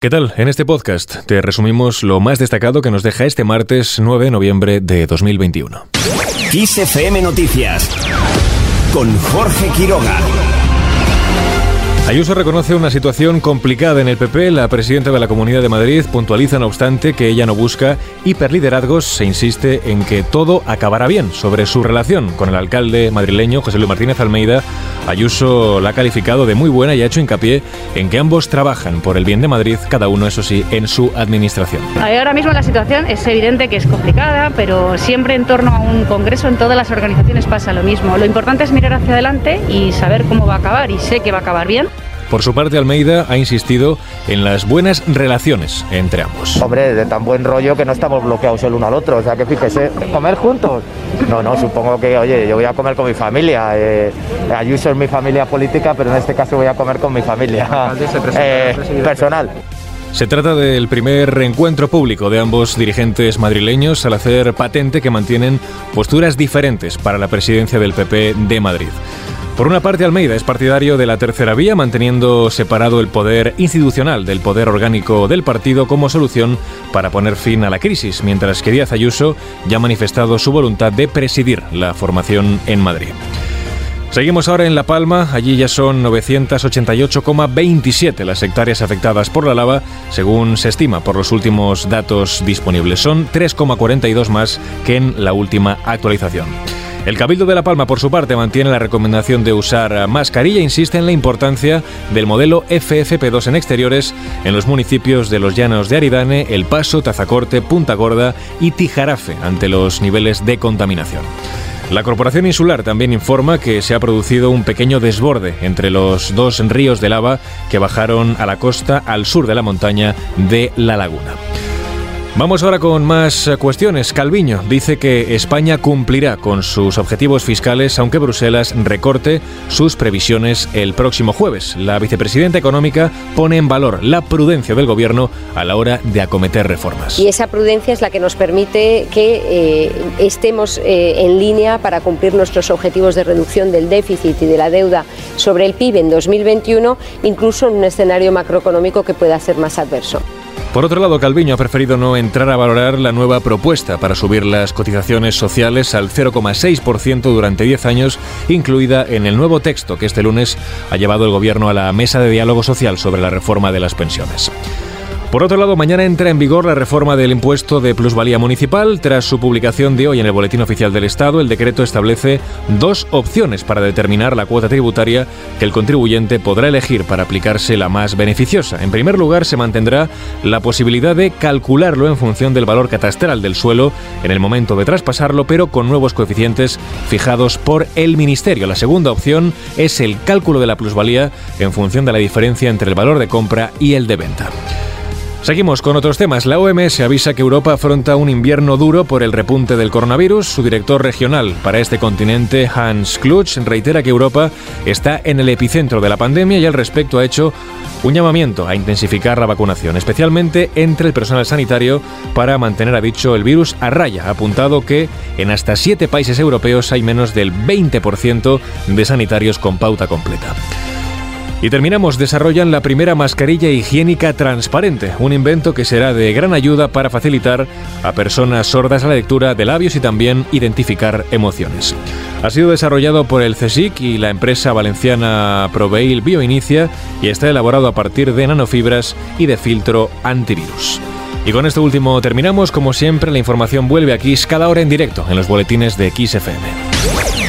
¿Qué tal? En este podcast te resumimos lo más destacado que nos deja este martes 9 de noviembre de 2021. XFM Noticias con Jorge Quiroga. Ayuso reconoce una situación complicada en el PP. La presidenta de la Comunidad de Madrid puntualiza, no obstante, que ella no busca hiperliderazgos. Se insiste en que todo acabará bien. Sobre su relación con el alcalde madrileño, José Luis Martínez Almeida, Ayuso la ha calificado de muy buena y ha hecho hincapié en que ambos trabajan por el bien de Madrid, cada uno, eso sí, en su administración. Ahora mismo la situación es evidente que es complicada, pero siempre en torno a un congreso en todas las organizaciones pasa lo mismo. Lo importante es mirar hacia adelante y saber cómo va a acabar, y sé que va a acabar bien. Por su parte, Almeida ha insistido en las buenas relaciones entre ambos. Hombre, de tan buen rollo que no estamos bloqueados el uno al otro, o sea que fíjese, ¿comer juntos? No, no, supongo que, oye, yo voy a comer con mi familia. Eh, Ayuso es mi familia política, pero en este caso voy a comer con mi familia eh, personal. Se trata del primer reencuentro público de ambos dirigentes madrileños al hacer patente que mantienen posturas diferentes para la presidencia del PP de Madrid. Por una parte, Almeida es partidario de la tercera vía, manteniendo separado el poder institucional del poder orgánico del partido como solución para poner fin a la crisis, mientras que Díaz Ayuso ya ha manifestado su voluntad de presidir la formación en Madrid. Seguimos ahora en La Palma, allí ya son 988,27 las hectáreas afectadas por la lava, según se estima por los últimos datos disponibles. Son 3,42 más que en la última actualización. El Cabildo de La Palma, por su parte, mantiene la recomendación de usar mascarilla e insiste en la importancia del modelo FFP2 en exteriores en los municipios de los Llanos de Aridane, El Paso, Tazacorte, Punta Gorda y Tijarafe ante los niveles de contaminación. La Corporación Insular también informa que se ha producido un pequeño desborde entre los dos ríos de lava que bajaron a la costa al sur de la montaña de La Laguna. Vamos ahora con más cuestiones. Calviño dice que España cumplirá con sus objetivos fiscales aunque Bruselas recorte sus previsiones el próximo jueves. La vicepresidenta económica pone en valor la prudencia del gobierno a la hora de acometer reformas. Y esa prudencia es la que nos permite que eh, estemos eh, en línea para cumplir nuestros objetivos de reducción del déficit y de la deuda sobre el PIB en 2021, incluso en un escenario macroeconómico que pueda ser más adverso. Por otro lado, Calviño ha preferido no entrar a valorar la nueva propuesta para subir las cotizaciones sociales al 0,6% durante 10 años, incluida en el nuevo texto que este lunes ha llevado el Gobierno a la mesa de diálogo social sobre la reforma de las pensiones. Por otro lado, mañana entra en vigor la reforma del impuesto de plusvalía municipal. Tras su publicación de hoy en el Boletín Oficial del Estado, el decreto establece dos opciones para determinar la cuota tributaria que el contribuyente podrá elegir para aplicarse la más beneficiosa. En primer lugar, se mantendrá la posibilidad de calcularlo en función del valor catastral del suelo en el momento de traspasarlo, pero con nuevos coeficientes fijados por el Ministerio. La segunda opción es el cálculo de la plusvalía en función de la diferencia entre el valor de compra y el de venta. Seguimos con otros temas. La OMS avisa que Europa afronta un invierno duro por el repunte del coronavirus. Su director regional para este continente, Hans Klutsch, reitera que Europa está en el epicentro de la pandemia y al respecto ha hecho un llamamiento a intensificar la vacunación, especialmente entre el personal sanitario, para mantener, ha dicho, el virus a raya. Ha apuntado que en hasta siete países europeos hay menos del 20% de sanitarios con pauta completa. Y terminamos, desarrollan la primera mascarilla higiénica transparente, un invento que será de gran ayuda para facilitar a personas sordas la lectura de labios y también identificar emociones. Ha sido desarrollado por el CSIC y la empresa valenciana Proveil Bioinicia y está elaborado a partir de nanofibras y de filtro antivirus. Y con esto último terminamos, como siempre, la información vuelve a Kiss cada hora en directo en los boletines de XFM.